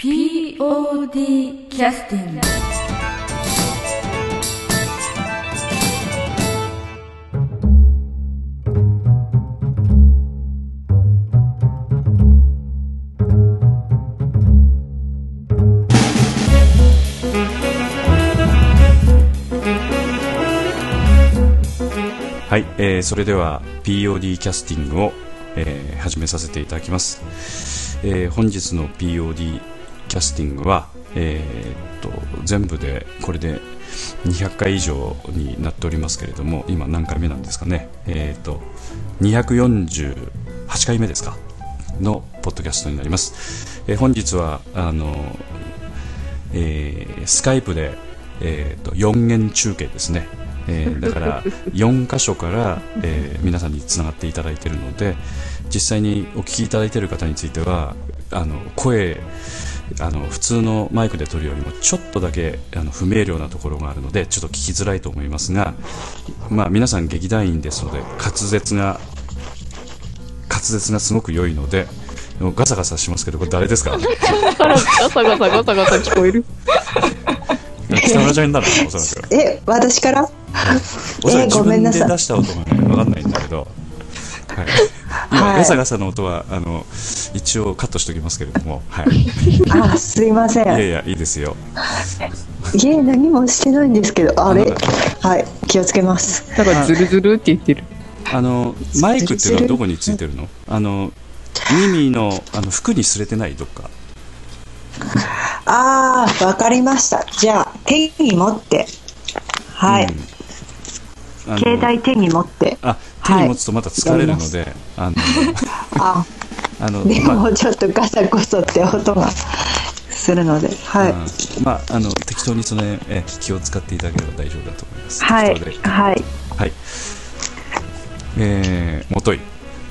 POD キャスティングはい、えー、それでは POD キャスティングを、えー、始めさせていただきます、えー、本日の POD キャスティングは、えー、っと全部でこれで200回以上になっておりますけれども今何回目なんですかね？えー、っと248回目ですか？のポッドキャストになります、えー、本日はあの、えー、スカイプで、えー、っと4元中継ですね。えー、だから 4箇所から、えー、皆さんにつながっていただいているので実際にお聞きいただいている方についてはあの声あの普通のマイクで撮るよりもちょっとだけあの不明瞭なところがあるのでちょっと聞きづらいと思いますが、まあ、皆さん劇団員ですので滑舌が滑舌がすごく良いのでガサガサしますけどこれ誰ですか？ガサガサガサガサ聞こえる。北村ちゃんになるのおそらく。え私から、はい、おそらく自分で出した音がね分かんないんだけど、はい、今、はい、ガサガサの音はあの一応カットしておきますけれども、はい、あすいません。いやいやいいですよ。いえ何もしてないんですけどあれ？はい気をつけます。だからズルズルって言ってる。あのマイクっていうのはどこについてるの？あの耳のあの服に擦れてないどっか。ああ、わかりました。じゃあ、手に持って。はい。うん、携帯手に持って。あ、手に持つとまた疲れるので、はい、あの、あ、あの、でもちょっとガサゴソって音がするので、はい。まあ、あの、適当にその、え、気を使っていただければ大丈夫だと思います。はい。はい。はい。えー、もとい。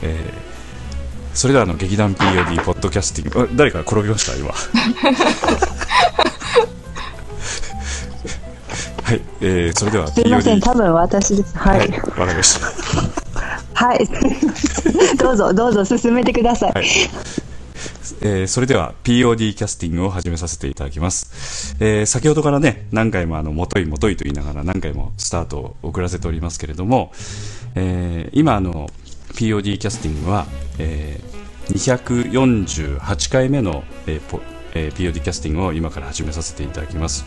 えーそれではあの劇団 POD ポッドキャスティング。誰か転びました？今。はい、えー、それではすみません。多分私です。はい。わ、はい、かりましたはい どうぞどうぞ進めてください、はいえー、それでは POD キャスティングを始めさせていただきます。えー、先ほどからね、何回もあの、もといもといと言いながら何回もスタートを遅らせておりますけれども、えー、今あの、POD キャスティングは、えー、248回目の、えーポえー、POD キャスティングを今から始めさせていただきます。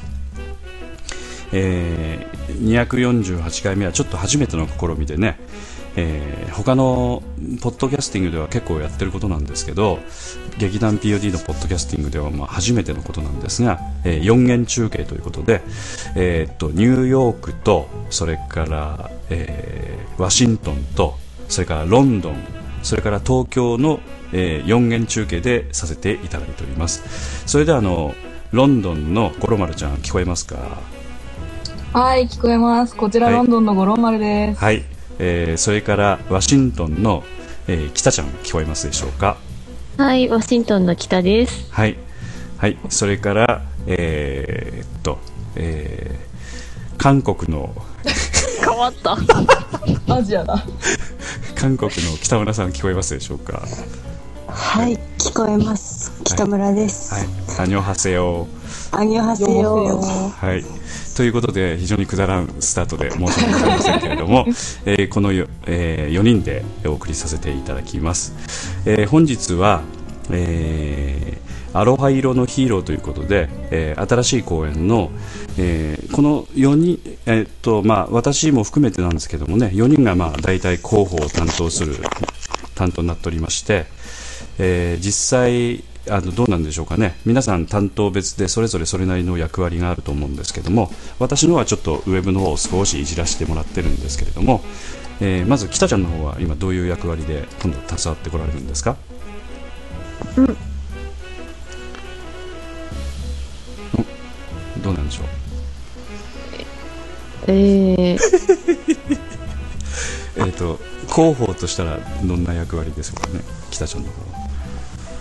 えー、248回目はちょっと初めての試みでね、えー、他のポッドキャスティングでは結構やってることなんですけど劇団 POD のポッドキャスティングではまあ初めてのことなんですが、えー、4元中継ということで、えー、っとニューヨークとそれから、えー、ワシントンとそれからロンドンそれから東京の、えー、4元中継でさせていただいております。それではあのロンドンの五郎丸ちゃん聞こえますか？はい聞こえます。こちら、はい、ロンドンの五郎丸です。はい、えー、それからワシントンの、えー、北ちゃん聞こえますでしょうかはいワシントンの北ですはいはいそれからえー、っとえー、韓国の変わったアジアだ韓国の北村さん聞こえますでしょうかはい、聞こえます北村です、はい、アニョハセヨアニョハセヨはいということで非常にくだらんスタートで申し訳ございませんけれども、えー、このよ、えー、4人でお送りさせていただきます、えー、本日は、えーアロハ色のヒーローということで、えー、新しい公演の、えー、この4人、えー、っとまあ、私も含めてなんですけどもね4人がまあ大体候補を担当する担当になっておりまして、えー、実際あのどうなんでしょうかね。皆さん担当別でそれぞれそれなりの役割があると思うんですけども私のはちょっとウェブの方を少しいじらせてもらってるんですけれども、えー、まず北ちゃんの方は今どういう役割で今度携わってこられるんですか、うん。どうなんでしょう？えー、えっと広報としたらどんな役割ですかね北ちゃんの方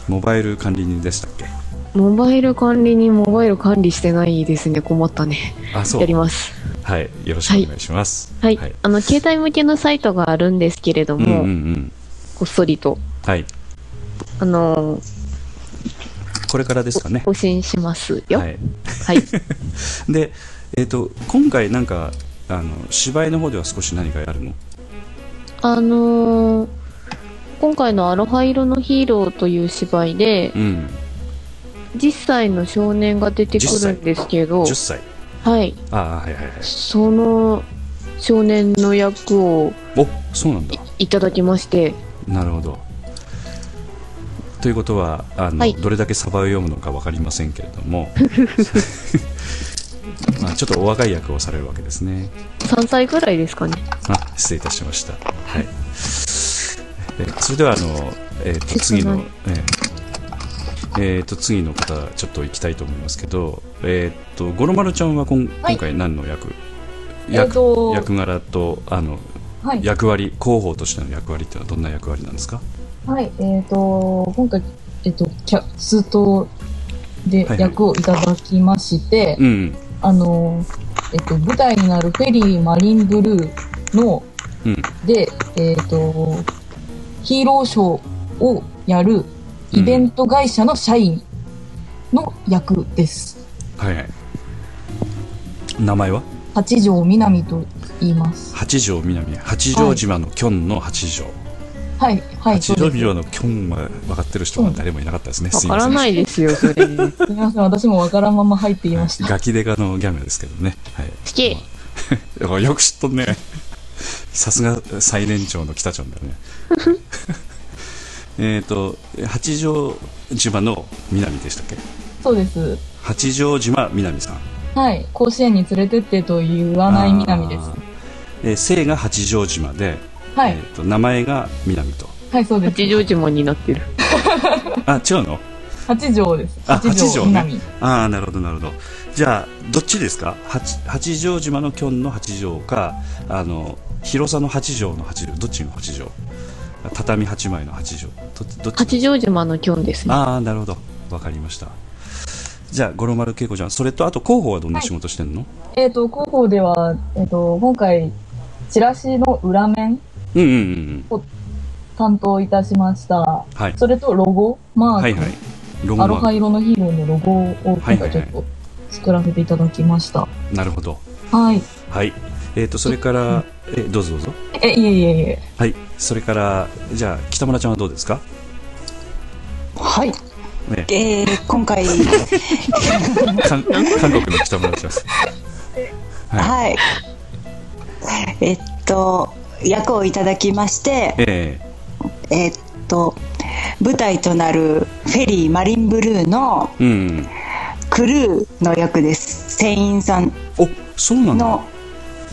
モバイル管理人でしたっけ？モバイル管理人モバイル管理してないですね。困ったね。あそう。やります。はいよろしくお願いします。はい、はい、あの携帯向けのサイトがあるんですけれども、うんうんうん、こっそりと。はい。あのこれからですかね。更新しますよ。ははい。い。で、えっ、と、今回なんか、あの、芝居の方では少し何かやるの？あのー今回のアロハ色のヒーローという芝居で、うん。10歳の少年が出てくるんですけど、10歳。はい。ああ、はいはいはい。その少年の役をお、そうなんだ。いただきまして、なるほど。ということはあの、はいどれだけサバを読むのか分かりませんけれども まあちょっとお若い役をされるわけですね3歳ぐらいですかね。あ失礼いたしました、はい、えそれではあの、えー、と次の、えーえーと次の方ちょっと行きたいと思いますけど、えー、と五郎丸ちゃんはこんはい。今回何の役、えっ役柄とあのはい。役割広報としての役割っていうのはどんな役割なんですか？はい。えっ、と、今回、えっ、と、キャストで役をいただきまして、うんあの、えっ、と、舞台になるフェリーマリンブルーの、うん。で、えっ、と、ヒーローショーをやるイベント会社の社員の役です。はいはい。名前は？八条みなみと言います。八条南八丈島のキョンの八条、はい、はい、八そうです。丈島のキョンは分かってる人が誰もいなかったですね、わからないですよ、それ。好すみません、私もわからんまま入っていました。ガキデカのギャグですけどね、はい、き。よく知っとんねさすが最年長の北ちゃんだよね。えっと八丈島の南でしたっけ？そうです。八丈島南さん。はい、甲子園に連れてってと言わないみなみですえー姓が八丈島で、はい、えー、と名前が南と。はい、そうです。八丈島になってる。あ違うの？八条です。あ八条ねみなみ。ああなるほどなるほど。じゃあどっちですか？八八丈島のキョンの八丈かあの広さの八丈の八丈どっちの八丈？畳八枚の八丈。どどっち？八丈島のキョンですね。ああなるほど。わかりました。じゃあ五郎丸恵子ちゃんそれとあと広報はどんな仕事してんの、えっ、と、広報では、えっ、と、今回、チラシの裏面うん、うんうんうん。担当いたしました。はい。それとロゴ、マーク、はいはい。ロゴアロハ色のヒーローのロゴを今はいはいはい。回ちょっと作らせていただきました。クなるほど。はい。はいえっ、とそれからえどうぞどうぞ。え、いえいえいえ。はい。それからじゃあ北村ちゃんはどうですか？はい。ね。えー、今回、韓韓国の北村ちゃんです。はい。はい。えっと、役をいただきまして、ええ。っと、舞台となるフェリーマリンブルーのえうん。クルーの役です。船員さん。おそうなん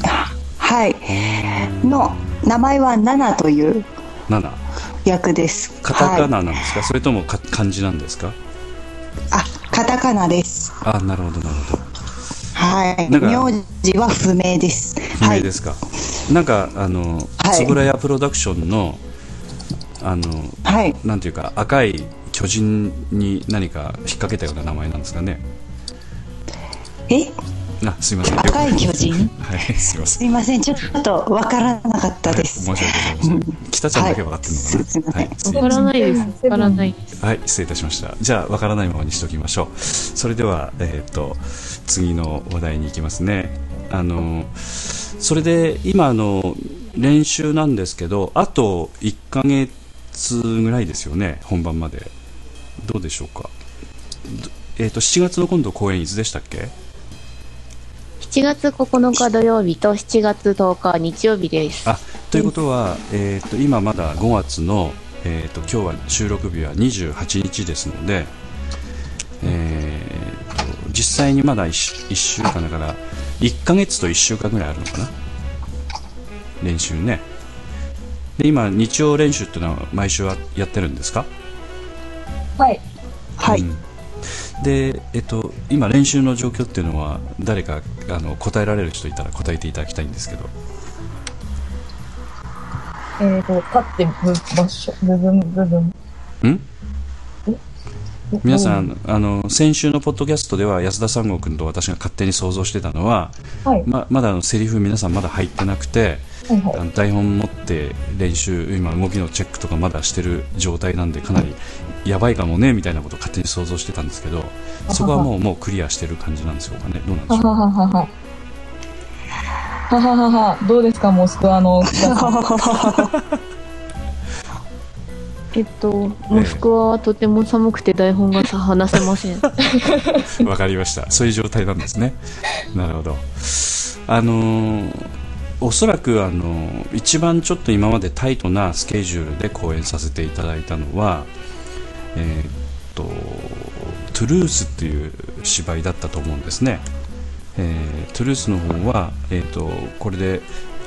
はい、の名前はナナという7役です。カタカはい、ナなんですか、それともか漢字なんですか？あ、カタカナです。あなるほどなるほどはい。名字は不明です。はい。不明ですか、なんかあのはい円谷プロダクションのあのはい。なんていうか赤い巨人に何か引っ掛けたような名前なんですかね？え、あすいません赤い巨人 はいすいませんすいません。ちょっとわからなかったはい、です。申し訳ございません北ちゃんだけ分かってるのかな、はいすいませんはいからないです。わからない。はい、失礼いたしました。じゃあ、わからないままにしておきましょう。それでは、えっ、と、次の話題に行きますね。あの、それで、今、あの、練習なんですけど、あと1ヶ月ぐらいですよね、本番まで。どうでしょうか？どえっ、と、7月の今度公演いつでしたっけ？7月9日土曜日と7月10日日曜日です。あということは、えー、と今まだ5月の、えー、と今日は収録日は28日ですので、えー、と実際にまだ 1, 週間だから1ヶ月と1週間ぐらいあるのかな？練習ねで今日曜練習っていうのは毎週はやってるんですか？はい。はい。うんで、えっと、今練習の状況っていうのは誰かあの答えられる人いたら答えていただきたいんですけど。えっ、と、立ってぶ場所、部分、部分。ん？皆さん、あの先週のポッドキャストでは安田三郷君と私が勝手に想像してたのは、はい。ままだあのセリフ皆さんまだ入ってなくてはいはい。あの台本持って練習今動きのチェックとかまだしてる状態なんでかなりやばいかもねみたいなことを勝手に想像してたんですけど そこはもうもうクリアしてる感じなんですよかねどうなんでしょうははははは。どうですか、モスクワの。えっと、モスクワはとても寒くて台本がさ話せません。わかりました。そういう状態なんですね。なるほど。あのーおそらく、あのー一番ちょっと今までタイトなスケジュールで公演させていただいたのは、えーっと、トゥルースっていう芝居だったと思うんですね。えートゥルースの方は、えーっと、これで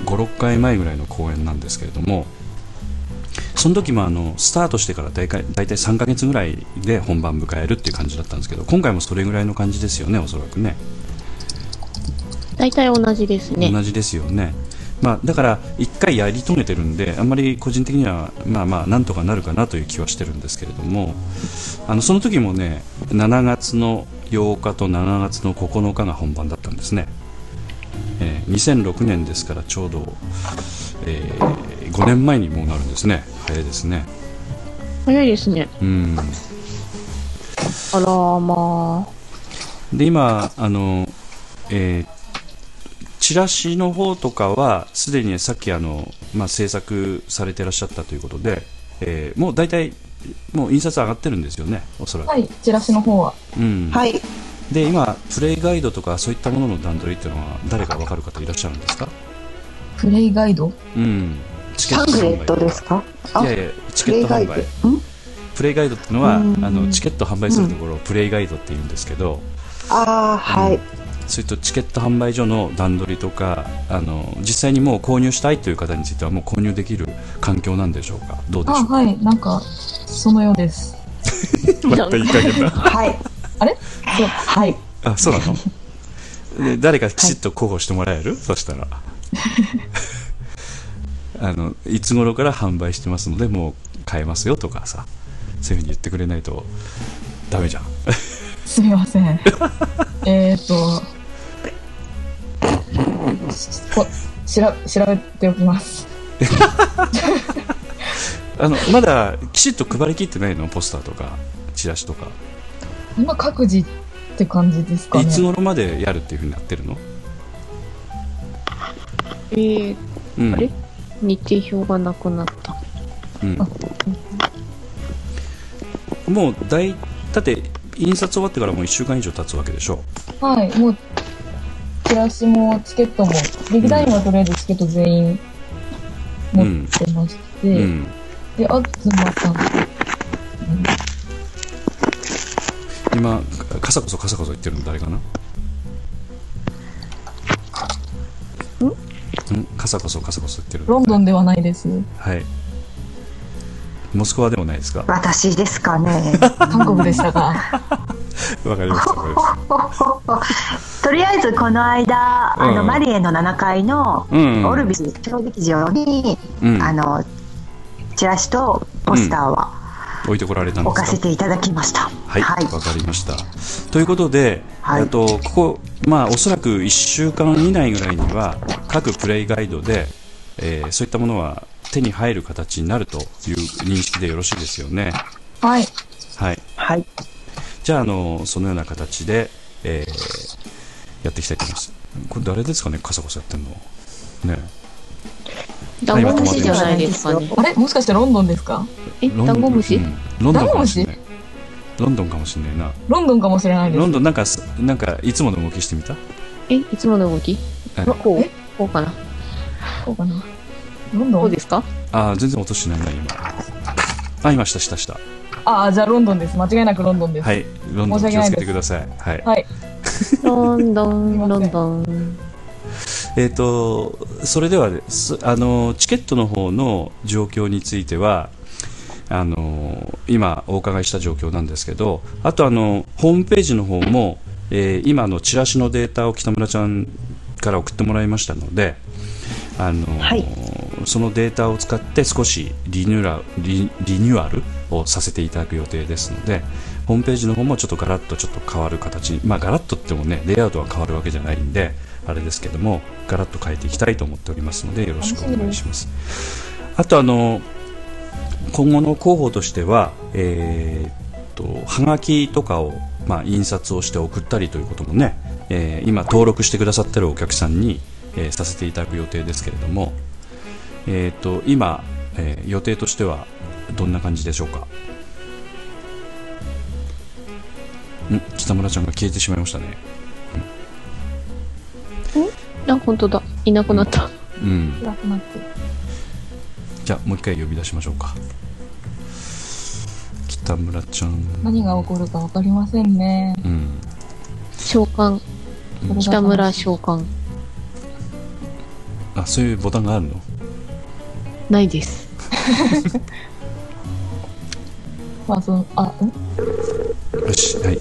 5、6回前ぐらいの公演なんですけれども、その時もあのスタートしてから大体大体3ヶ月ぐらいで本番迎えるっていう感じだったんですけど今回もそれぐらいの感じですよねおそらくね大体同じですね。同じですよね、まあ、だから1回やり遂げてるんであんまり個人的にはまあまあなんとかなるかなという気はしてるんですけれどもあのその時もね7月の8日と7月の9日が本番だったんですね、えー2006年ですからちょうど、え5年前にもうなるんですね。早いですね。早いですね。うん。あらまで今あの、えーチラシの方とかはすでにさっきあの、まあ、制作されてらっしゃったということで、えーもう大体もう印刷上がってるんですよねおそらく、はい、チラシの方は。うん。はい。で今プレイガイドとかそういったものの段取りっていうのは誰か分かる方いらっしゃるんですか？プレイガイド？うん。チケット販売ですか？あいやいやチケット販売。プレイガイド。ん？プレイガイドっていうのはあうん。のチケット販売するところをプレイガイドって言うんですけど、ああ、はい。そういったチケット販売所の段取りとかあの実際にもう購入したいという方についてはもう購入できる環境なんでしょうか？どうであ、しょうか？はい、なんか、そのようです。またいい加減なはい。あれ？そう、はい。あそうなの？で誰かきちっと候補してもらえる、そしたら。あのいつ頃から販売してますのでもう買えますよとかさそういうふうに言ってくれないとダメじゃん。すみません。えーっと、調べておきます。あのまだきちっと配りきってないの？ポスターとかチラシとか、今各自って感じですかね。いつ頃までやるっていうふうになってるの、あ。えー、うん、あれ？日程表がなくなった。うん、もう大だって印刷終わってからもう1週間以上経つわけでしょ？はい、もう、チラシもチケットも、劇団員はとりあえずチケット全員持ってまして、うん。で、あずまさん、今カサコソカサコソ言ってるの誰かな？ん？ん？カサコソカサコソ言ってるの。ロンドンではないです。はいモスクワでもないですか？私ですかね。韓国でしたが。わかりました とりあえずこの間、あうん。のマリエの7階のうん。オルビス小劇場に、うん。あのチラシとポスターは置いてこられたんで置すか？かせていただきました。はい、わ、かりました。ということで、はい。えっとここまあおそらく1週間以内ぐらいには各プレイガイドで、えーそういったものは手に入る形になるという認識でよろしいですよね。はい。はい。はい。じゃああのそのような形で、えーやっていきたいと思います。これ誰ですかね、カサカサやってんの。ね。ダンゴムシじゃないですかね。あれ？もしかしてロンドンですか？え、ダンゴムシ？うんロンドンかもしれない。ロンドンかもしれないな。ロンドンかもしれないです。ロンドンなんかすなんかいつもの動きしてみた？え、いつもの動き？はいこうこうかなこうかな。ロンドンですか？あー全然音しないな今。あ今したしたした。ああ、じゃあロンドンです。間違いなくロンドンです。はい、ロンドン気をつけてください。はい。はい。ロンドン、ロンドン。えっ、と、それではあの、チケットの方の状況については、あの、今お伺いした状況なんですけど、あとあの、ホームページの方も、えー今のチラシのデータを北村ちゃんから送ってもらいましたので、あの、はいそのデータを使って少しリニューアルリリニューアルをさせていただく予定ですのでホームページの方もちょっとガラッとちょっと変わる形にまあガラッとってもねレイアウトは変わるわけじゃないんであれですけどもガラッと変えていきたいと思っておりますのでよろしくお願いします。あとあの今後の広報としては、えー、とはがきとかを、まあ、印刷をして送ったりということもね、えー今登録してくださってるお客さんに、えーさせていただく予定ですけれども、えー、っと今、えー予定としてはどんな感じでしょうか？ん？北村ちゃんが消えてしまいましたねあ、本当だ。いなくなった。うんなくなって。じゃあもう一回呼び出しましょうか北村ちゃん何が起こるかわかりませんね。うん召喚。うん北村召喚。あそういうボタンがあるの？ないです。まあ、その、あ、ん？よしはい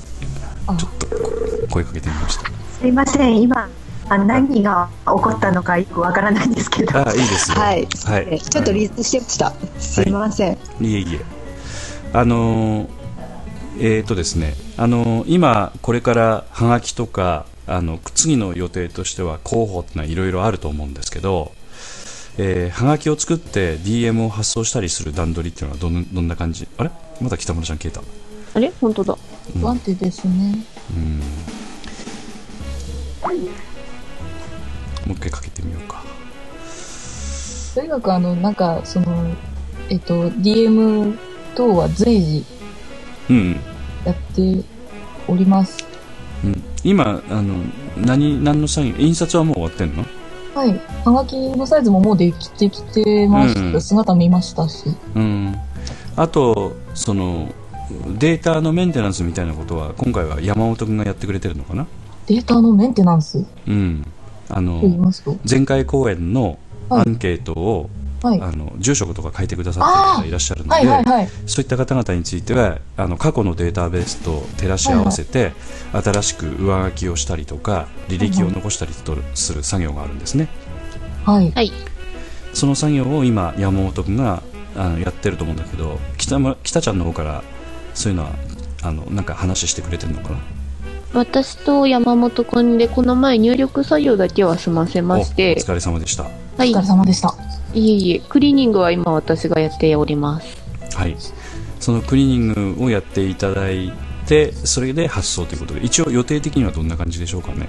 あちょっとこ声かけてみましたすいません、今、あ何が起こったのかよくわからないんですけど。あいいですよはい。はいえちょっとリースしてました。すいません。いえいえあのーえーとですねあのー今これからはがきとかあの次の予定としては候補ってのはいろいろあると思うんですけど、えーはがきを作って DM を発送したりする段取りっていうのはどんどんな感じ？あれ？まだ北村ちゃん消えた。あれ？本当だ。うん。不安定ですね。うん。もう一回かけてみようか。とにかくあの、なんか、その、えっと、DM 等は随時うん。やっております。うん、今あの何何の作業？印刷はもう終わってんの？はい。はがきのサイズももうできてきてました。うん。うん姿見ましたし。うん。あとそのデータのメンテナンスみたいなことは今回は山本君がやってくれてるのかな？データのメンテナンス？うん。あの前回公演のアンケートを、はい。あの住職とか書いてくださってる方いらっしゃるので、はいはいはい。そういった方々についてはあの過去のデータベースと照らし合わせて、新しく上書きをしたりとか履歴を残したりとする作業があるんですね、はい。はい。その作業を今山本君があのやってると思うんだけど北村北ちゃんの方からそういうのはあのなんか話してくれてるのかな？私と山本くんでこの前入力作業だけは済ませましおてお、疲れ様でしたはいお疲。れ様でした。いえいえ、クリーニングは今私がやっております。はいそのクリーニングをやっていただいてそれで発送ということで一応予定的にはどんな感じでしょうかね？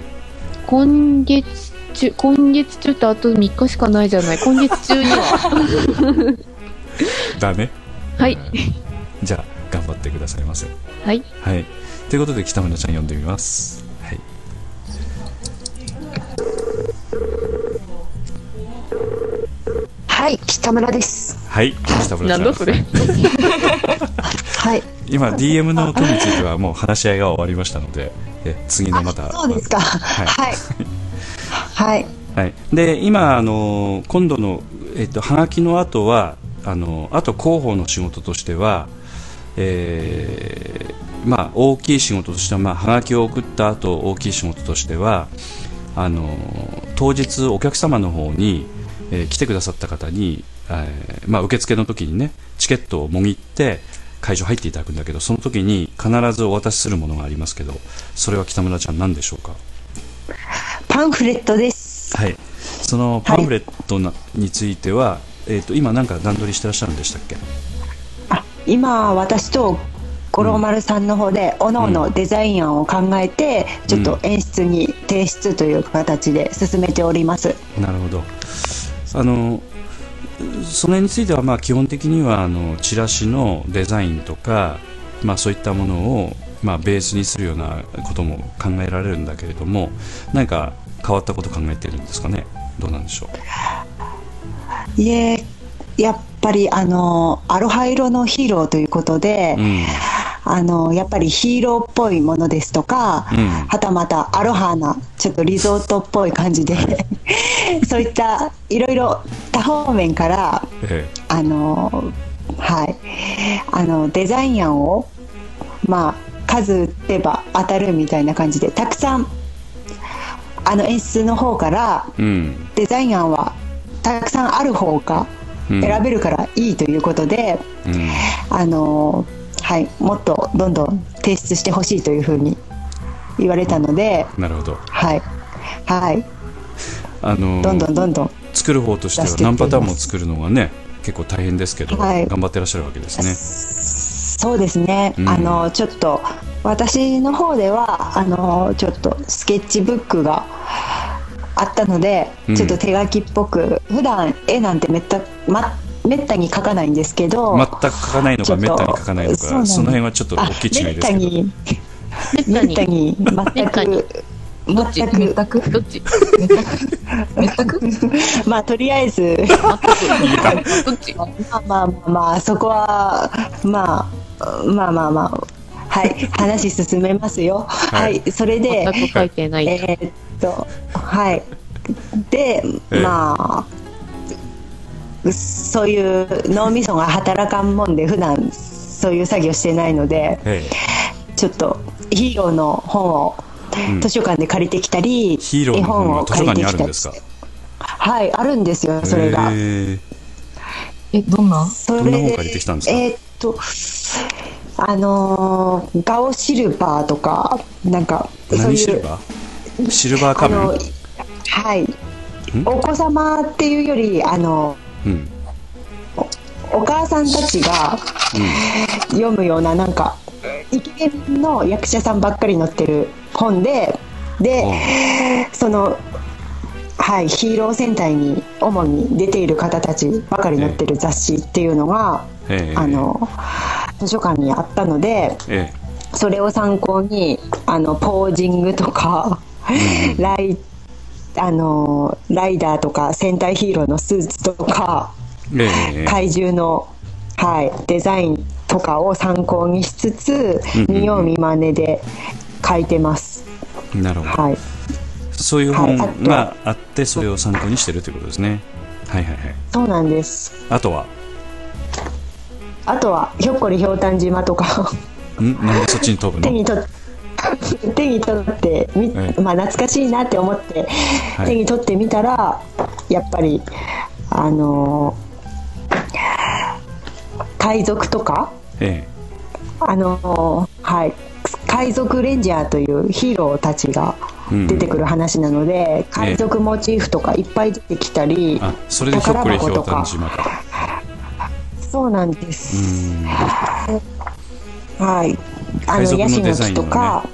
今月中、今月中ってあと3日しかないじゃない。今月中には。だねはい。じゃあ頑張ってくださいませはい。はいということで北村ちゃん読んでみますはいはい、北村です。はい北村なんんだそれ。はい。今 DM の件についてはもう話し合いが終わりましたのでえ次のまたそうですか。はいはい。はい。はい、で今あの今度の、えっと、はがきの後はあのあと広報の仕事としては、えーまあ、大きい仕事としては、まあ、はがきを送った後大きい仕事としてはあの当日お客様の方に、えー来てくださった方に、えーまあ、受付の時にねチケットをもぎって会場入っていただくんだけどその時に必ずお渡しするものがありますけどそれは北村ちゃん何でしょうか？パンフレットです。はい、そのパンフレットな、については、えー、と今、なんか段取りしてらっしゃるんでしたっけ？あ、今、私と五郎丸さんの方で、おのおのデザイン案を考えて、ちょっと演出に提出という形で進めております。なるほどあのそれについては、まあ、基本的にはあのチラシのデザインとか、まあ、そういったものを、まあ、ベースにするようなことも考えられるんだけれども何か変わったこと考えてるんですかね？どうなんでしょいえ、やっぱり、あの、アロハ色のヒーローということで、う、うんあの、やっぱりヒーローっぽいものですとか、うん。はたまたアロハな、ちょっとリゾートっぽい感じで、そういったいろいろ多方面から、えあの、はい、あの、デザイン案を、まあ、数打てば当たるみたいな感じで、たくさん、あの演出の方から、えうん。デザイン案はたくさんある方がうん。選べるからいいということで、うん。あのはい、もっとどんどん提出してほしいというふうに言われたので、なるほど。はい、はい、あのどんどんどんどん、作る方としては何パターンも作るのがね結構大変ですけど、はい。頑張ってらっしゃるわけですね。そうですね、うん。あのちょっと私の方ではあのちょっとスケッチブックがあったので、うん。ちょっと手書きっぽく普段絵なんてめった,、ま、めったに描かないんですけど全く書かないのか、めったに書かないのか、その辺はちょっと大きい違いですけど。めめったに。に全めったに。く。どっち？全くどっち？めったく？まあとりあえず。どっちまあまあまあまあそこはまあまあまあまあはい話進めますよははいい、それで全く書いてない。えーっとはいでええまあそういう脳みそが働かんもんで普段そういう作業してないのでえちょっとヒーローの本をうん。図書館で借りてきたり、ヒーローの本が図書館にあるんですか？はいあるんですよそれが、え。え、どんな？そどんな本借りてきたんですか？えーっとあのーガオシルバーとかなんかーそういう何シルバー？シルバーはい。お子様っていうよりあのうん。お母さんたちが読むようななんかイケメンの役者さんばっかり載ってる本ででそのはいヒーロー戦隊に主に出ている方たちばかり載ってる雑誌っていうのが、ええ。あの図書館にあったのでえそれを参考にあのポージングとか、ライあのライダーとか戦隊ヒーローのスーツとかええ。え怪獣の、はい、デザインとかを参考にしつつうんうん見よう見まねで書いてます、なるほど。はい、そういう本があって、それを参考にしてるということですね。はいはいはい。そうなんです。あとは、あとはひょっこりひょうたん島とか。ん？なんでそっちに飛ぶの？手に取っ 手に取ってまあ、懐かしいなって思って、はい。手に取ってみたらやっぱりあのー海賊とかえあのーはい。海賊レンジャーというヒーローたちがうん出てくる話なので、海賊モチーフとかいっぱい出てきたり、えあ、それでひょっこりひょうたん島か。そうなんでうす、ん。はいあ海のヤシの木とか。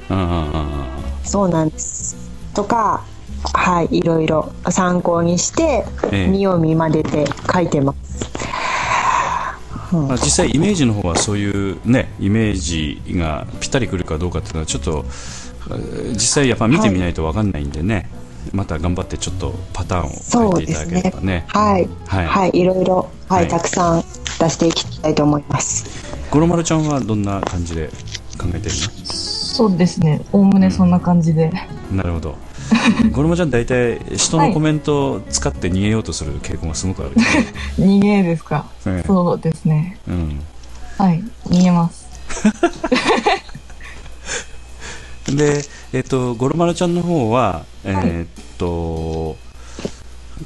そうなんです。とかはいいろいろ参考にして、ええ。見よう見まねで書いてます。まあ、実際イメージの方はそういうねイメージがぴったりくるかどうかっていうのはちょっとえー実際やっぱ見てみないと分かんないんでね、また頑張ってちょっとパターンを変えていただければね。はい。はい。はい、い、ろいろ、はいはい。たくさん出していきたいと思います。五郎丸ちゃんはどんな感じで考えてるそうですね。おおむねそんな感じで。のなるほど五郎丸ちゃん大体人の コメントを使って逃げようとする傾向がすごくある、逃げですか？ええそうですね。うん、はい。逃げます。で、えっと、ゴロマルちゃんの方は、えっと、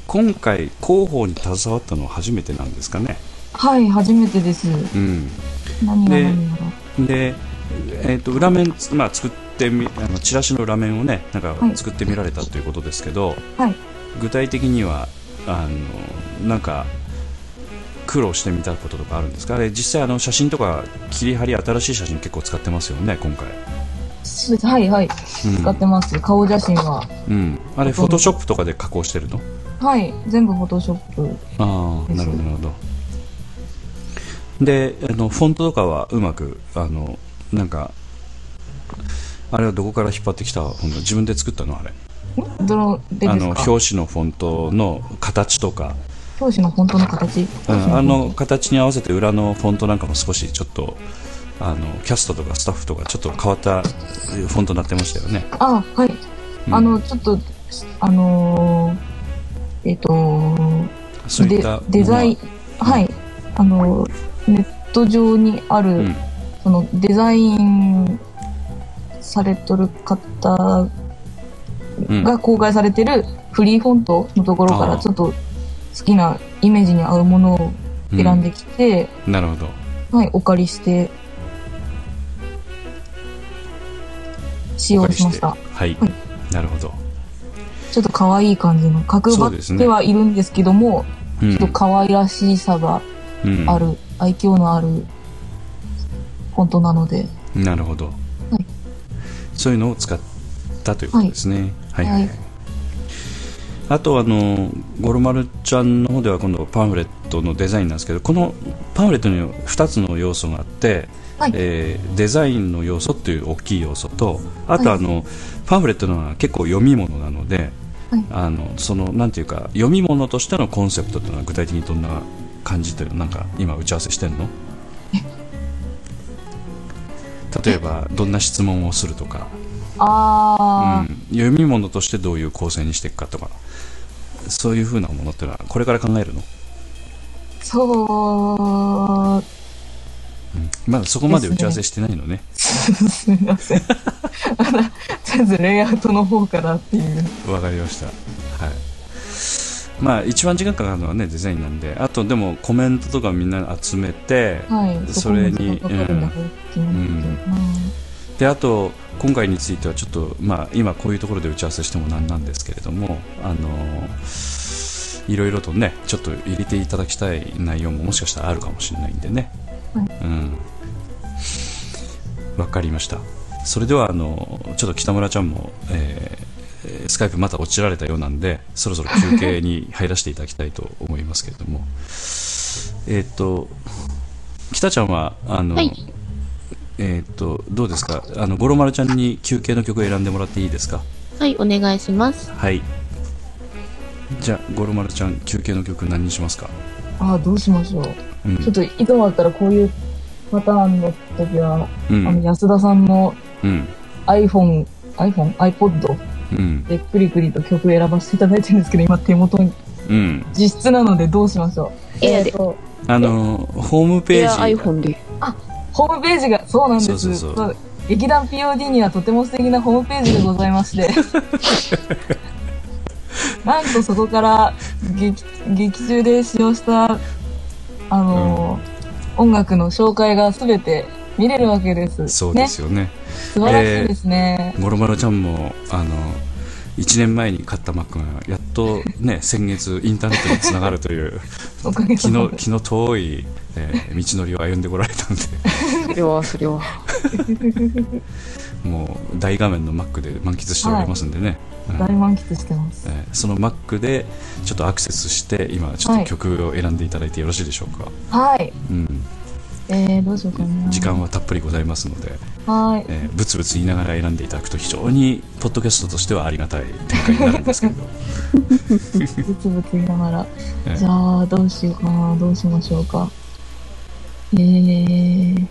今回、広報に携わったのは初めてなんですかね？はい、初めてです。うん。何がで何やら。で、えっと、裏面、まあ、作ってみ、あの、チラシの裏面をね、なんかはい作ってみられたということですけど、はい。具体的には、あの、なんか、苦労してみたこととかあるんですか？あれ、実際、あの、写真とか、切り張り、新しい写真結構使ってますよね、今回。そうです。はい、はい。うん使ってます。顔写真は。うん。あれ、フォトショップとかで加工してるの？はい。全部フォトショップ。ああ、なるほど、なるほど。で、あの、フォントとかはうまく、あの、なんか、あれはどこから引っ張ってきた自分で作ったの？あれ。どのであの、表紙のフォントの形とか、表紙の本当の形？うん、あの形に合わせて裏のフォントなんかも少しちょっと、あの、キャストとかスタッフとかちょっと変わったフォントになってましたよね。あ、はい。うんあの、ちょっと、あのーえっ、とでそういったデザイン、はい。あの、ネット上にある、うんそのデザインされとる方うんが公開されてるフリーフォントのところからちょっと好きなイメージに合うものを選んできて、うんなるほど。はい、お借りして使用しました。はい。はいなるほど。ちょっと可愛い感じの角張ってはいるんですけども、うんちょっと可愛らしさがうんある、愛嬌のあるフォントなので、なるほど、はい。そういうのを使ったということですね。はい、はい。はいあとあのゴロマルちゃんの方では今度パンフレットのデザインなんですけどこのパンフレットには2つの要素があって、はい。えーデザインの要素っていう大きい要素とあとあの、パンフレットのは結構読み物なので、はい。あのそのなんていうか読み物としてのコンセプトというのは具体的にどんな感じというのなんか今打ち合わせしてんの？例えばどんな質問をするとか、あー、うん、読み物としてどういう構成にしていくかとか。そういうふうなものっていうのはこれから考えるの、そう、まだそこまで打ち合わせしてないのね。すみません。まだ、とりあえずレイアウトの方からっていう。わかりました。はいまあ一番時間かかるのはねデザインなんで。あとでもコメントとかみんな集めて、はい。それにうん。であと今回についてはちょっと、まあ、今こういうところで打ち合わせしてもなんなんですけれどもあのいろいろとねちょっと入れていただきたい内容ももしかしたらあるかもしれないんでね、はい。うん。わかりました。それではあのちょっと北村ちゃんも、えーえースカイプまた落ちられたようなんでそろそろ休憩に入らせていただきたいと思いますけれどもえっと北ちゃんはあの、はいえーっと、どうですか？あの、五郎丸ちゃんに休憩の曲を選んでもらっていいですか？はい、お願いします。はい。じゃあ、五郎丸ちゃん、休憩の曲何にしますか？ああ、どうしましょう。うんちょっと、いつもだったらこういうパターンの時は、うあの、ん。安田さんのうん。iPhone、うん。でクリクリと曲選ばせていただいてるんですけど、今手元にうん。実質なのでどうしましょう。エアでーとあの、ホームページ。iPhone で。ホームページが、そうなんです。そうそうそう劇団 POD にはとても素敵なホームページがございまして。なんとそこから劇劇中で使用した、あのー音楽の紹介がすべて見れるわけです。そうですよね。ね。素晴らしいですね。五郎丸ちゃんも、あの、1年前に買った Mac が、やっとね、先月インターネットにつながるという、気の。気の遠い、えー道のりを歩んでこられたんで、それは、それは。もう大画面の Mac で満喫しておりますんでね。うん大満喫してます。えーその Mac でちょっとアクセスして今ちょっと曲を選んでいただいてよろしいでしょうか、はい。うん、えー、どうしようかな。時間はたっぷりございますので、はい。えーブツブツ言いながら選んでいただくと非常にポッドキャストとしてはありがたい展開になるんですけど、ブツブツ言いながら。えーじゃあ、どうしようかな。どうしましょうか。えー。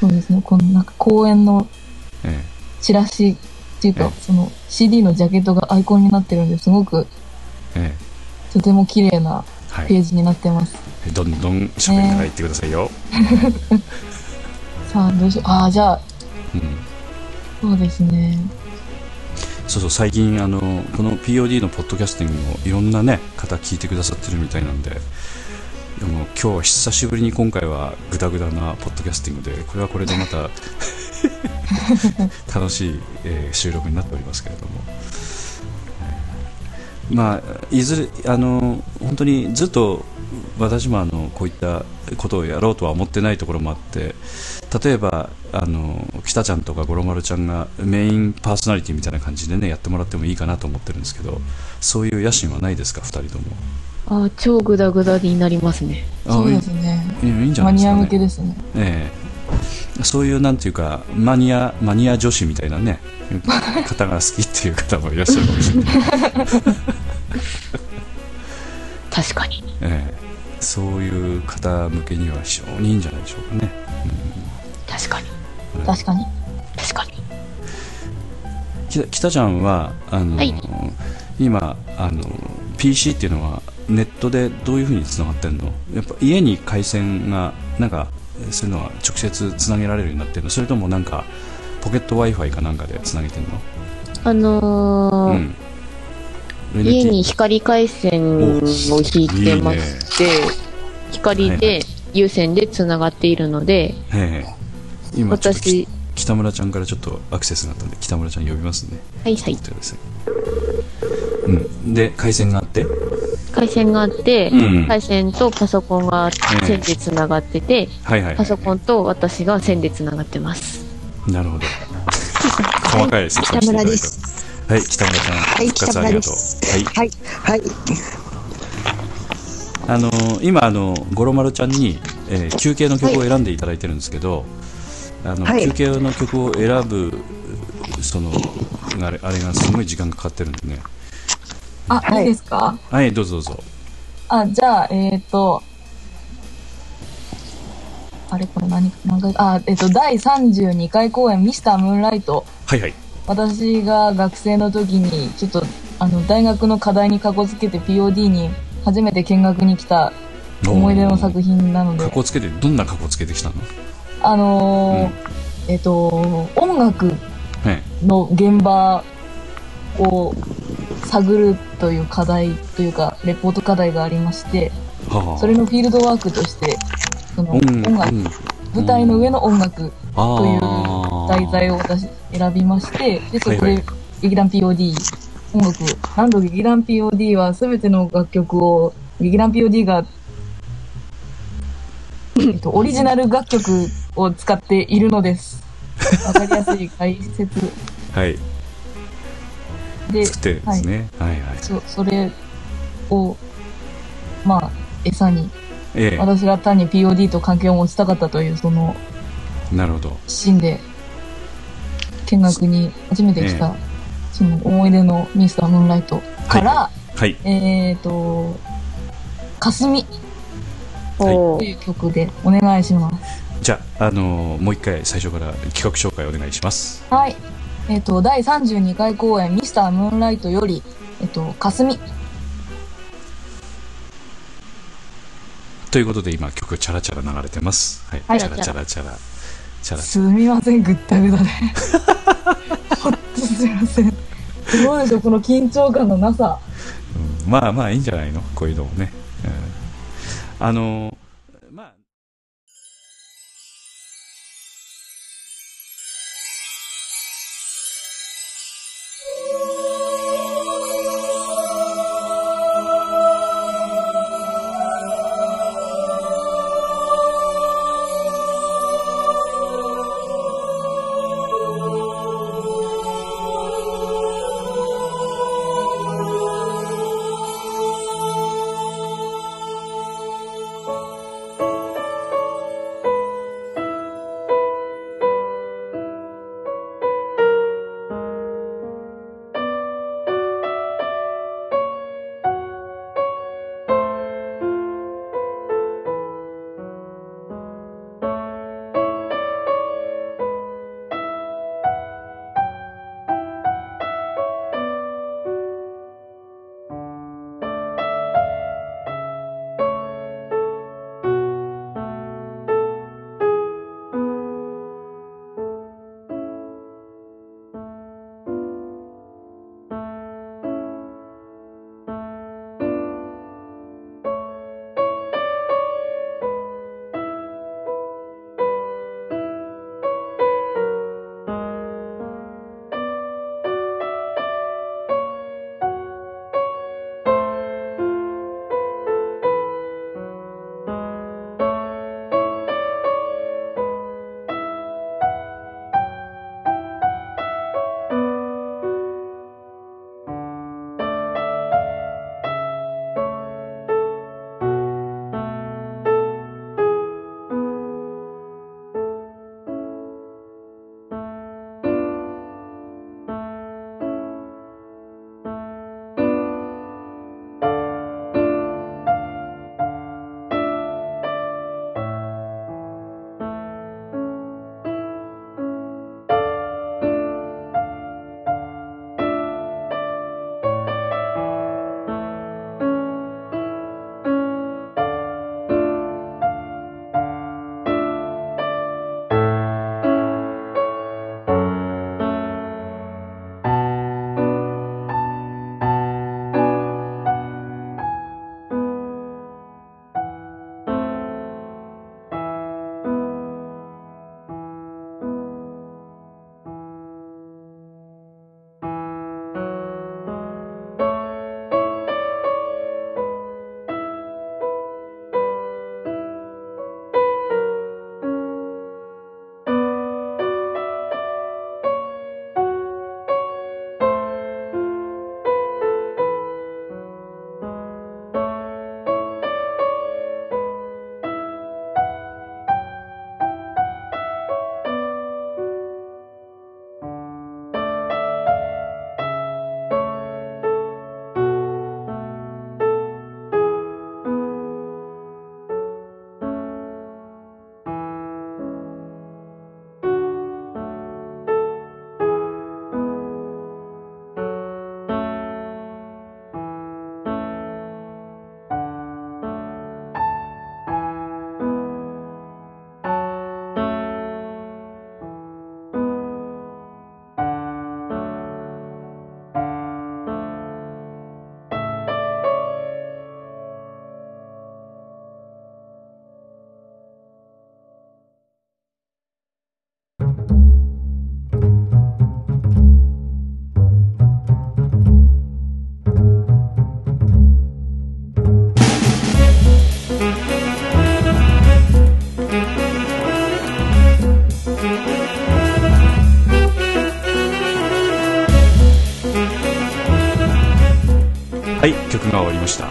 そうですね。このなんか公演のえチラシっていうかえ、その CD のジャケットがアイコンになってるんですごくーえとても綺麗なページになってます。どんどん喋りながら言ってくださいよ、さあ、どうしよう。ああ、じゃあ、うん、そうですね。そうそう最近あのこの POD のポッドキャスティングをいろんなね方聞いてくださってるみたいなんででも今日は久しぶりに今回はグダグダなポッドキャスティングでこれはこれでまた 楽しい、えー収録になっておりますけれども、えーまあいずれあの本当にずっと私もあのこういったことをやろうとは思ってないところもあって例えばあの北ちゃんとか五郎丸ちゃんがメインパーソナリティみたいな感じでねやってもらってもいいかなと思ってるんですけどそういう野心はないですか？2人ともあー超グダグダになりますね。あそうですね。いいいいんじゃないですか、ね、マニア向けですね。ええそういうなんていうかマニアマニア女子みたいなね方が好きっていう方もいらっしゃるかもしれない、確かに。ええそういう方向けには非常にいいんじゃないでしょうかね確かに。確かに。確かに。北北ちゃんはあの、はい今あの PC っていうのはネットでどういうふうにつながってるの？やっぱ家に回線がなんかそういうのは直接つなげられるようになってるの？それともなんかポケット w i f i かなんかでつなげてるの？あのーうん。家に光回線を引いてまして、光で有線でつながっているので、ええ今ちょっとき私、北村ちゃんからちょっとアクセスがあったんで北村ちゃん呼びますね。はいはい。うん。で回線があって回線があって、うん回線とパソコンが線でつながってて、はいはい、パソコンと私が線でつながってます。なるほど。細かい説明していただいて。はい、北村ちゃん、はい、復北村で活ありがとう。す。はい。はい、はい、あの今あの五郎丸ちゃんに、えー休憩の曲を選んでいただいてるんですけど、あのはい休憩の曲を選ぶそのあれあれがすごい時間がかかってるんでね。あ、はいいいですか？はい、どうぞどうぞ。あ、じゃあ、えっ、と、あれこれ何、何回、あ、えっ、と、第32回公演ミスタームーンライト。はいはい。私が学生の時に、ちょっと、あの、大学の課題にかこつけて POD に初めて見学に来た思い出の作品なのでか、こつけてどんなかこつけてきたの？あのーえっ、と、音楽はい。の現場を探るという課題というか、レポート課題がありまして、はあ。それのフィールドワークとして、そのうん音楽、うん舞台の上の音楽あというー題材を私選びまして、で、そこで劇団 POD、音楽、なんと劇団 POD は全ての楽曲を、劇団 POD が、えっと、オリジナル楽曲を使っているのです。わかりやすい解説はい。で、作ってるんですね。はい、はい、そそれを、まあ、餌に、え私が単に POD と関係を持ちたかったという、その、えなるほど。一心で見学に初めて来た、その思い出のミスタームーンライトから、はい。えっ、と、かすみという曲でお願いします。じゃあ、あのーもう一回最初から企画紹介お願いします。はい。えっ、と、第32回公演ミスタームーンライトより、えっ、と、かすみ。ということで今曲チャラチャラ流れてます。はい。はいチャラチャラチャラ。チャラすみません、ぐったぐたで。ほんとすみません。どうでしょう、この緊張感のなさ。うんまあまあいいんじゃないの？こういうのもね。うん、あのーはい曲が終わりました。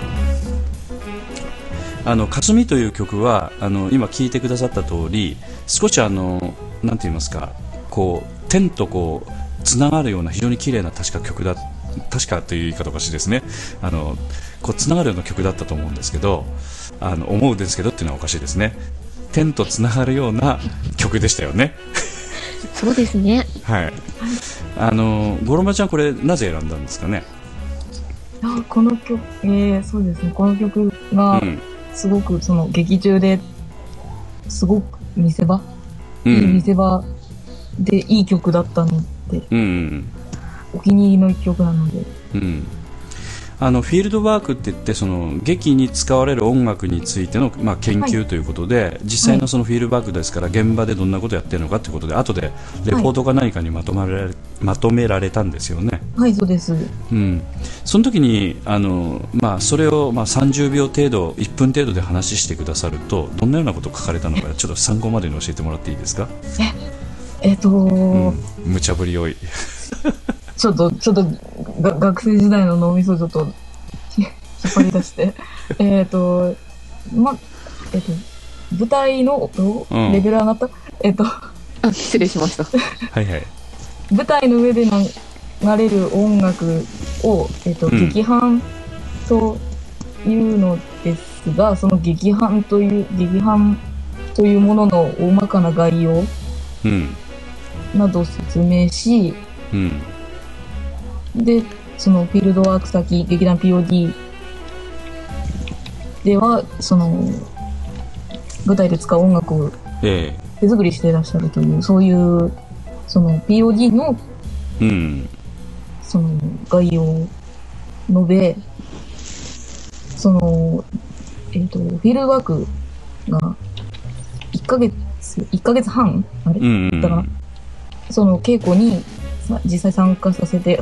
あの「かすみ」という曲はあの今聴いてくださった通り少しあのなんて言いますかこう天とこうつながるような非常に綺麗な確か曲だ確かという言い方おかしいですね。あのこうつながるような曲だったと思うんですけどあの思うんですけどっていうのはおかしいですね。天とつながるような曲でしたよね。そうですね。はい。あの五郎丸ちゃんこれなぜ選んだんですかね？いやこの曲、えー、そうですね、この曲うが、ん。すごく、その、劇中ですごく見せ場、ういい見んせ場でいい曲だったので、うん。お気に入りの一曲なので、うんあのフィールドワークって言ってその劇に使われる音楽についての、まあ、研究ということで、実際のそのフィールドワークですから現場でどんなことやってるのかということで後でレポートか何かにまとめられ,、まとめられたんですよね。はい、そうです。うん、その時にあの、まあ、それを、まあ、30秒程度1分程度で話してくださるとどんなようなことを書かれたのかちょっと参考までに教えてもらっていいですか、えっ、と、うん、無茶ぶり多いちょっと、ちょっと、が学生時代の脳みそちょっと、ひ引っ張り出して。えっと、ま、えっ、と、舞台の、どう？うん。レベル上がった、えっ、と、あ、失礼しました。はいはい。舞台の上でな流れる音楽を、えっ、と、うん。劇伴というのですが、その劇伴という、劇伴というものの大まかな概要うん。などを説明し、うんで、そのフィールドワーク先、劇団 POD では、その、舞台で使う音楽をえ手作りしていらっしゃるという、そういう、その POD の、えうん。その、概要を述べ、その、えっ、と、フィールドワークが、1ヶ月、1ヶ月半あれ、うんうんだから、その稽古にさ実際参加させて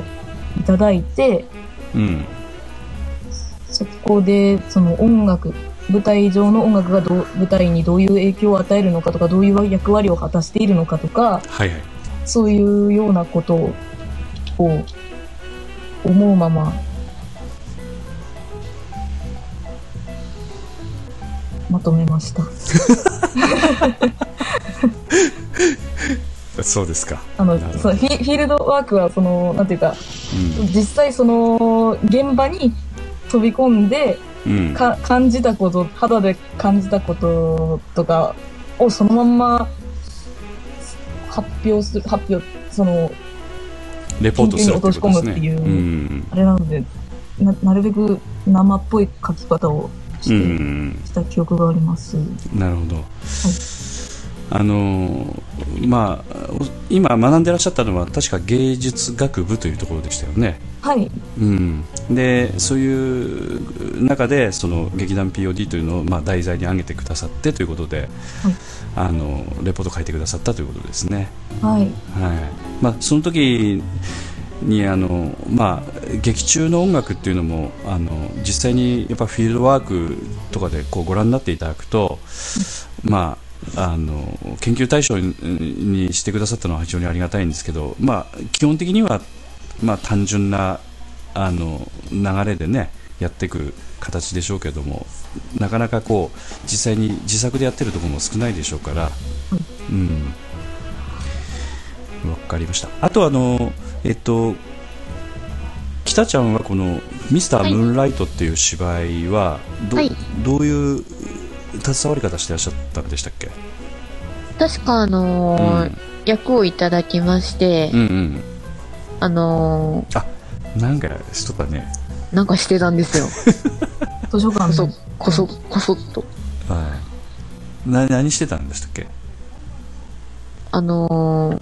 いただいて、うん。そこで、その音楽、舞台上の音楽がどう舞台にどういう影響を与えるのかとか、どういう役割を果たしているのかとか、はいはい。そういうようなことを思うまま、まとめました。そうですか、あの、そのフィールドワークは、その、なんていうか、うん。実際その、現場に飛び込んで、うん、か感じたこと、肌で感じたこととかをそのまんま発表する、発表、その、レポートする落とし込むっていううん。あれなので、ななるべく生っぽい書き方をしうて、ん。した記憶があります。なるほど、あのーまあお今学んでらっしゃったのは確か芸術学部というところでしたよねはい。うん、でそういう中でその劇団 POD というのを、まあ、題材に挙げてくださってということで、あのレポート書いてくださったということですね。はい。はいまあ、その時にあの、まあ、劇中の音楽っていうのもあの実際にやっぱフィールドワークとかでこうご覧になっていただくと、まあ、あの研究対象ににしてくださったのは非常にありがたいんですけど、まあ、基本的には、まあ、単純なあの流れでねやっていく形でしょうけどもなかなかこう実際に自作でやってるところも少ないでしょうから、うん、わかりました。あとあのえっと北ちゃんはこのミスタームーンライトっていう芝居はど,、はいどういう携わり方してらっしゃったんでしたっけ？確かあのーうん役をいただきまして、うんうん。あのなんか人だね。ーなんかしてたんですよ。図書館こその、、こそ、こそっと。はい。な何してたんでしたっけ？あの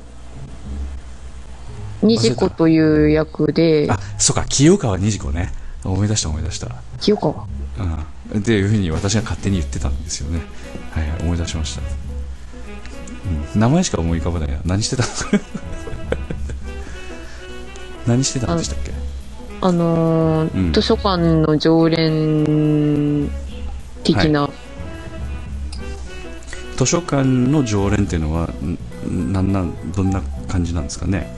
ー、にじこという役で、あ、そうか清川虹子ね。思い出した思い出した。清川？うん、っていうふうに私が勝手に言ってたんですよね。はい、はい、思い出しました。うん、名前しか思い浮かばないな。何してたの？何してたんでしたっけ？あのーうん。図書館の常連的な、図書館の常連っていうのは、んなんなん、どんな感じなんですかね？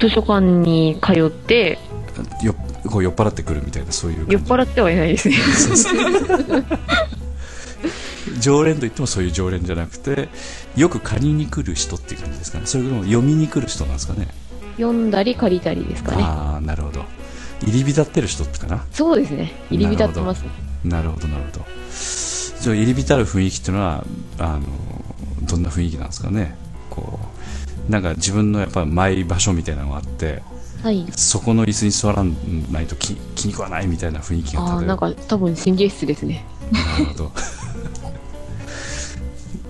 図書館に通って、よこう酔っ払ってくるみたいなそういう酔っ払ってはいないですね。常連といってもそういう常連じゃなくてよく借りに来る人っていう感じですかねそれとも読みに来る人なんですかね読んだり借りたりですかね。ああなるほど入り浸ってる人ってかなそうですね。入り浸ってますね。なるほどなるほどその入り浸る雰囲気っていうのはあのどんな雰囲気なんですかねこうなんか自分のやっぱマイ場所みたいなのがあってはい。そこの椅子に座らないと気気に食わないみたいな雰囲気がああ、漂うなんか多分神経質ですね。なるほど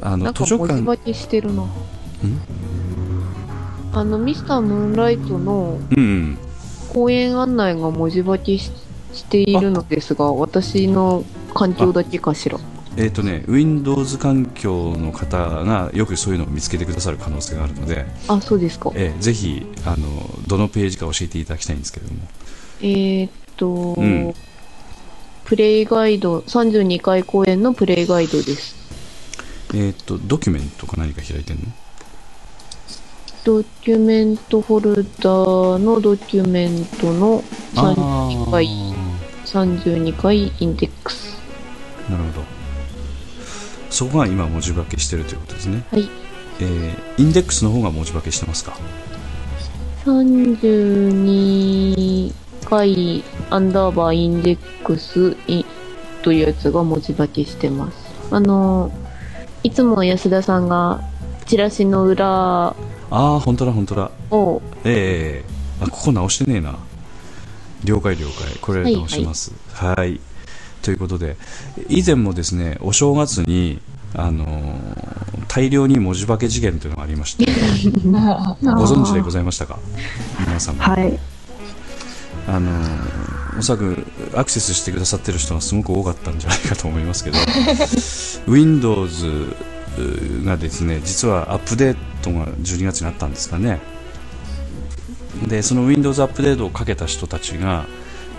あの図書館してるな。あの、ミスタームーンライトの公演案内が文字化けししているのですが、私の環境だけかしら。えっ、とね Windows 環境の方がよくそういうのを見つけてくださる可能性があるので、あ、そうですか。えーぜひあのどのページか教えていただきたいんですけれどもえーっと、うんプレイガイド、32回公演のプレイガイドです。えっ、とドキュメントか何か開いてんの？ドキュメントフォルダーのドキュメントの32回、32回インデックス。なるほどそこが今文字化けしてるということですね。はい。えーインデックスの方が文字化けしてますか？32回アンダーバーインデックスイというやつが文字化けしてます。あの、いつも安田さんがチラシの裏ああ本当だ本当だ。を、ええあここ直してねえな。了解了解。これはい直します。はいということで以前もですねお正月にあのー大量に文字化け事件というのがありまして ご存知でございましたか？皆様。はい。あのーおそらくアクセスしてくださってる人がすごく多かったんじゃないかと思いますけど Windows がですね実はアップデートが12月にあったんですかね。でその Windows アップデートをかけた人たちが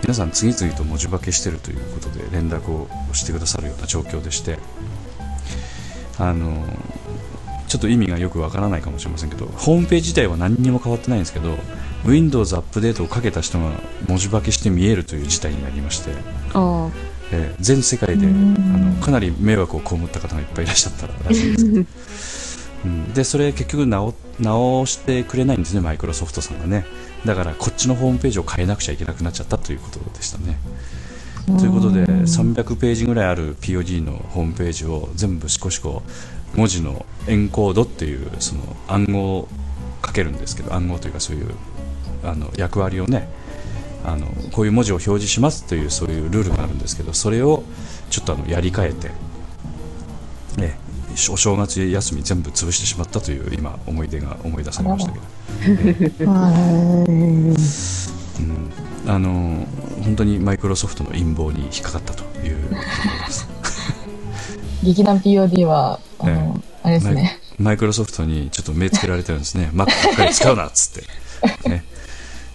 皆さん次々と文字化けしてるということで連絡をしてくださるような状況でしてあのちょっと意味がよくわからないかもしれませんけどホームページ自体は何にも変わってないんですけど Windows アップデートをかけた人が文字化けして見えるという事態になりまして、あえー全世界であのかなり迷惑を被った方がいっぱいいらっしゃったらしいんですけど、うん、でそれ結局直直してくれないんですねマイクロソフトさんがねだからこっちのホームページを変えなくちゃいけなくなっちゃったということでしたね。ということで300ページぐらいある POD のホームページを全部しこしこ文字のエンコードっていうその暗号をかけるんですけど暗号というかそういうあの役割をねあのこういう文字を表示しますというそういうルールがあるんですけどそれをちょっとあのやり替えて、ね、お正月休み全部潰してしまったという今思い出が思い出されましたけど、うん、あの本当にマイクロソフトの陰謀に引っかかったというところです。劇団 POD は、あの、えあれですね。マイクロソフトにちょっと目つけられてるんですね。Mac ばっかり使うなっつって、ね。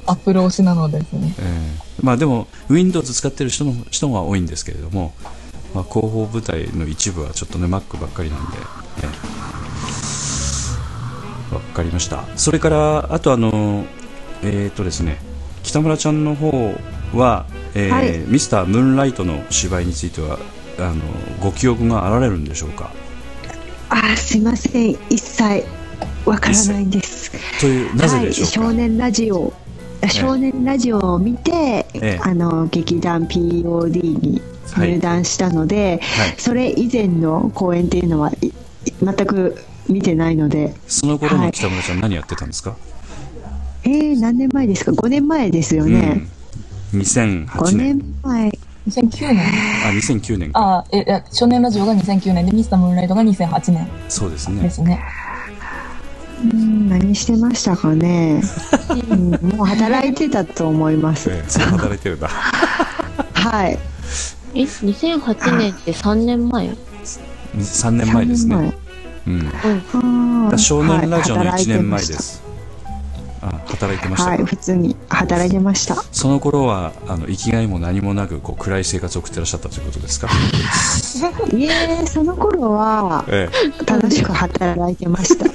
アップル推しなのですね。えーまあでも Windows 使ってる人の人が多いんですけれども、まあ、広報部隊の一部はちょっとね Mac ばっかりなんで、えーわかりました。それからあとあのえっ、とですね北村ちゃんの方は、えーはい。ミスタームーンライトの芝居についてはあのご記憶があられるんでしょうか？あーすいません。一切わからないんです。というなぜでしょうか、はい、少年ラジオ少年ラジオを見て、ええ。あの劇団 POD に入団したので、はい。それ以前の公演っていうのはい全く見てないのでその頃のはい。北村ちゃん何やってたんですか、えー、何年前ですか？5年前ですよね、うん、2008 5年。年前。2009年。あ2009年か。あ、え、いや少年ラジオが2009年で、ミスタームーンライトが2008年。そうですね。ですね。うん何してましたかね、うん、もう働いてたと思います。ええそう働いてるんだ。はいえ、2008年って3年前？3年前ですね、うん、だか3ら少年ラジオの1はい年前です、あ働いてましたか、はい普通に働いてました。その頃はあの生きがいも何もなくこう暗い生活を送ってらっしゃったということですか、いえその頃はええ、楽しく働いてました。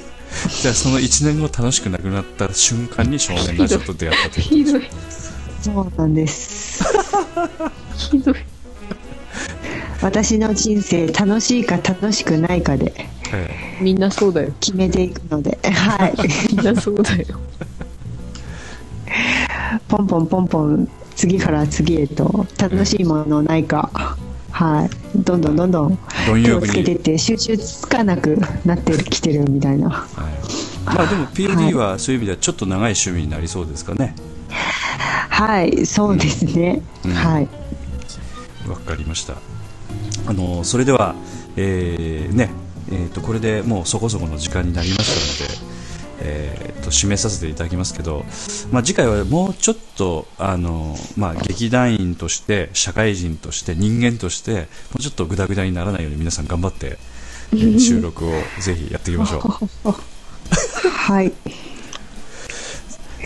じゃあその1年後楽しくなくなった瞬間に少年ラジオと出会ったということですひどい。そうなんです。ひどい。私の人生楽しいか楽しくないかでえみんなそうだよ。決めていくので、はい。みんなそうだよ。ポンポンポンポン次から次へと楽しいものないか、はい。どんどんどんどん手を。つけてって集中つかなくなってきてるみたいな。はいまあでも POD はそういう意味ではちょっと長い趣味になりそうですかね。はい、そうですね。うんはい。わかりました。あのそれでは、えーね、えー、とこれでもうそこそこの時間になりましたので、えー、と締めさせていただきますけど、まあ、次回はもうちょっとあの、まあ、劇団員として社会人として人間としてもうちょっとグダグダにならないように皆さん頑張って、えー収録をぜひやっていきましょう。はい。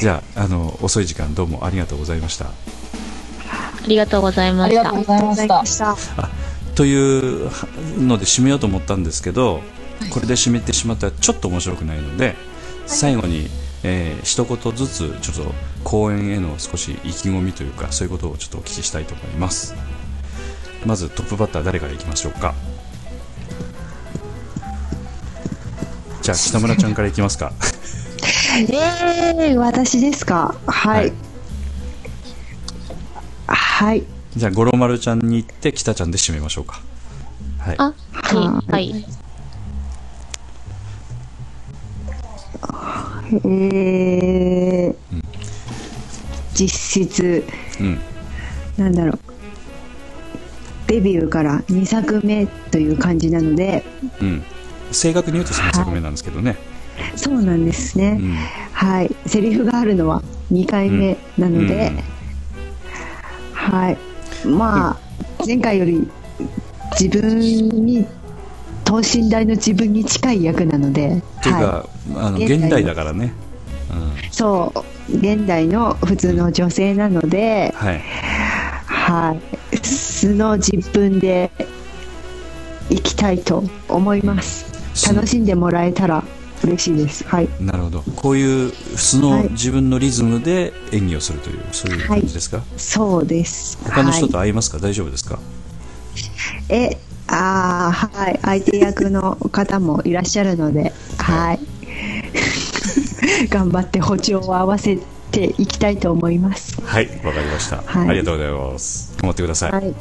じゃああの遅い時間どうもありがとうございました。ありがとうございあましたりがとう。ございました。というので締めようと思ったんですけど、これで締めてしまったらちょっと面白くないので、最後に、えー一言ずつちょっと公演への少し意気込みというかそういうことをちょっとお聞きしたいと思いますまずトップバッター誰からいきましょうか？じゃあ北村ちゃんからいきますかえー、私ですか？はい。はい。じゃあ五郎丸ちゃんに行って北ちゃんで締めましょうか。はい。あ、はい、はい。えー実質、うん。なんだろう。デビューから2作目という感じなので、うん。正確に言うと3作目なんですけどね、そうなんですね。うん。はい。セリフがあるのは2回目なので、うん。はい。まあ、前回より自分に、等身大の自分に近い役なので、というか、はあの現代だからね、うん、い。そう、現代の普通の女性なので、はい。はい。素の自分で生きたいと思います。楽しんでもらえたら嬉しいです。はい。なるほどこういう素のはい自分のリズムで演技をするという、そういう感じですか、そうです。他の人はいと会いますか、大丈夫ですか？え、ああ、はい。相手役の方もいらっしゃるので、はい。頑張って歩調を合わせていきたいと思います。はいわかりました、はいありがとうございます頑張ってください、はい。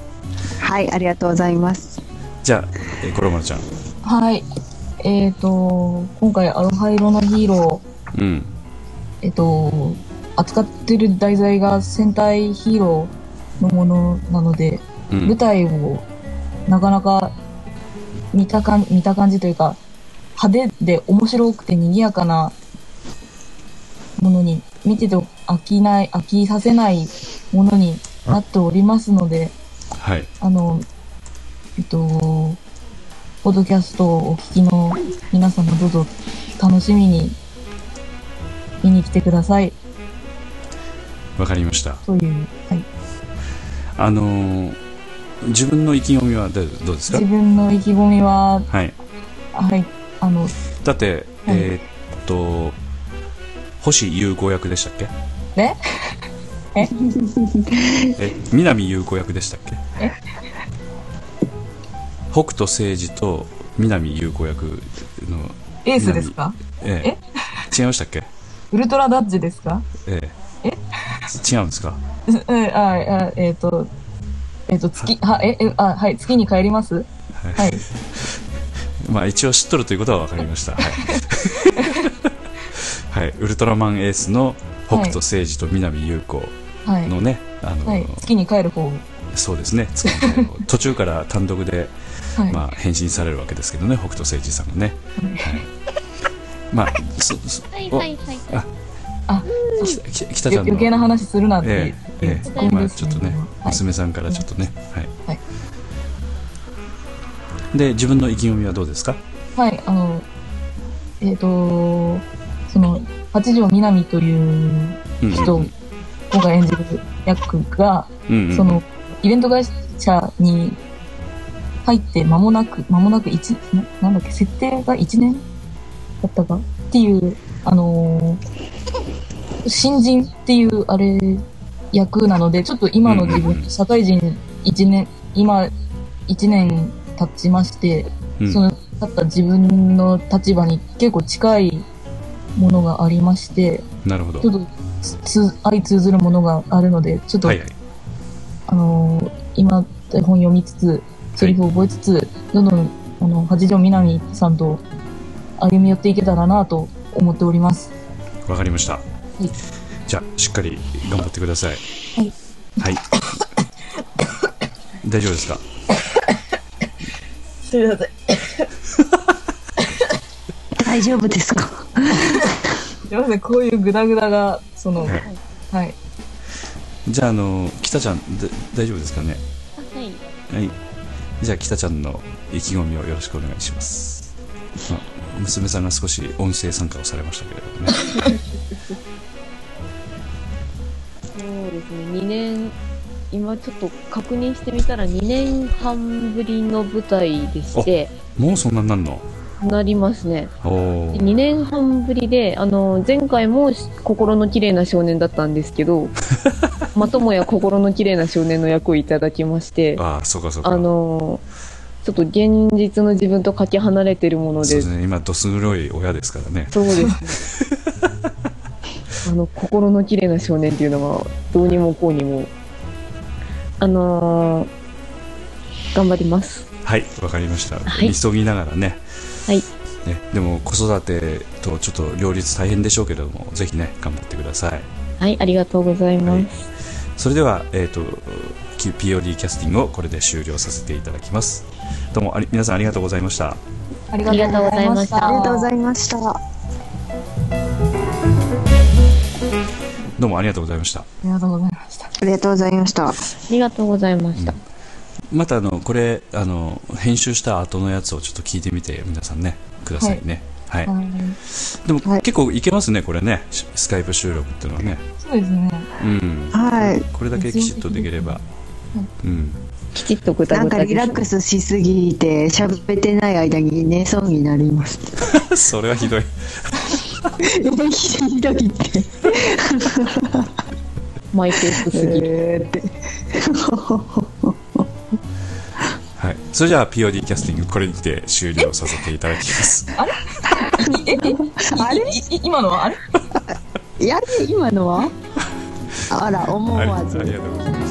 はい、ありがとうございます。じゃあ、えー、コロマルちゃんはい。えっ、と、今回、アロハ色のヒーロー、うん。えっ、と、扱ってる題材が戦隊ヒーローのものなので、うん。舞台をなかなか見たかん見た感じというか、派手で面白くて賑やかなものに、見てて飽きない、飽きさせないものになっておりますので、はい。あの、えっと、ポッドキャストをお聞きの皆様どうぞ楽しみに見に来てください。わかりました。という、はい。あのー自分の意気込みはどうですか？自分の意気込みは、はい。はい、あの、だって、はい。えーっと星優子役でしたっけ？ねえ 南優子役でしたっけ？え？北斗星司と南優子役のエースですか？え？え違いましたっけ？ウルトラダッチですか？ええ。違うんですか？うん、あ、あえっ、と、えっ、と、月、は、え、え、あ、はい、月に帰ります？はい、はい。まあ一応知っとるということは分かりました。はい、はい、ウルトラマンエースの北斗星司と南優子はい。のね、あのはい、月に帰る方。そうですね。月に途中から単独ではい。まあ、変身されるわけですけどね北斗星司さんがね、はい。まあそそはい、おはい、はい。あ、きき北ちゃん余計な話するなってええ。ええ。ちょっとね、はい。娘さんからちょっとね、はい。はい。で自分の意気込みはどうですか？はい、あの、えっ、と、その、八条みなみといううん人が演じる役が、うんうん。その、イベント会社に入って間もなく、間もなく一、ななんだっけ、設定が1年だったか？っていう、あのー新人っていうあれ役なので、ちょっと今の自分、社会人1年、今1年経ちまして、うん。その経った自分の立場に結構近いものがありまして、なるほど。ちょっと相通ずるものがあるので、ちょっと、はいはい。あのー今、台本読みつつ、セリフを覚えつつ、どんどん、あの、八条みなみさんと歩み寄っていけたらなと思っております。わかりました、い。じゃあしっかり頑張ってください。はい。はい。大丈夫ですか？すみません。大丈夫ですか？すみません、こういうグダグダが、その、はい。はい。じゃああの北ちゃんで大丈夫ですかね？はい。はいじゃあ北ちゃんの意気込みをよろしくお願いします、まあ娘さんが少し音声参加をされましたけれどもね。そうですね、2年、今ちょっと確認してみたら2年半ぶりの舞台でして、もうそんなになんの？なりますね。おお2年半ぶりで、あの、前回もし心の綺麗な少年だったんですけど、まともや心の綺麗な少年の役をいただきまして、ああそうかそうか。あの、ちょっと現実の自分とかけ離れてるもので。そうです、ね。今どす黒い親ですからね。そうですね。あの、心の綺麗な少年っていうのが、どうにもこうにも、あのー頑張ります。はいわかりました、はい。急ぎながらね。はい。ねでも子育てとちょっと両立大変でしょうけれどもぜひね頑張ってください。はい、ありがとうございます。はいそれでは、えー、と POD キャスティングをこれで終了させていただきます。どうもあり皆さんありがとうございました。ありがとうございました。ありがとうございました。どうもありがとうございました。ありがとうございました。ありがとうございました。ありがとうございました。またあのこれあの編集した後のやつをちょっと聞いてみて皆さんねくださいね。はい、はい。でも、はい。結構いけますねこれね。しスカイプ収録っていうのはね。そうですね。うん。はいこれだけきちっとできれば。うん。きちっとぐたなんかリラックスしすぎて喋ってない間に寝そうになります。それはひどい。ひどいって。マイペースすぎ。る。えーって。はい。それじゃあ POD キャスティングこれにて終了させていただきます。あれ？いい今のはあれいや今のはあら思わず。ありがとうございます。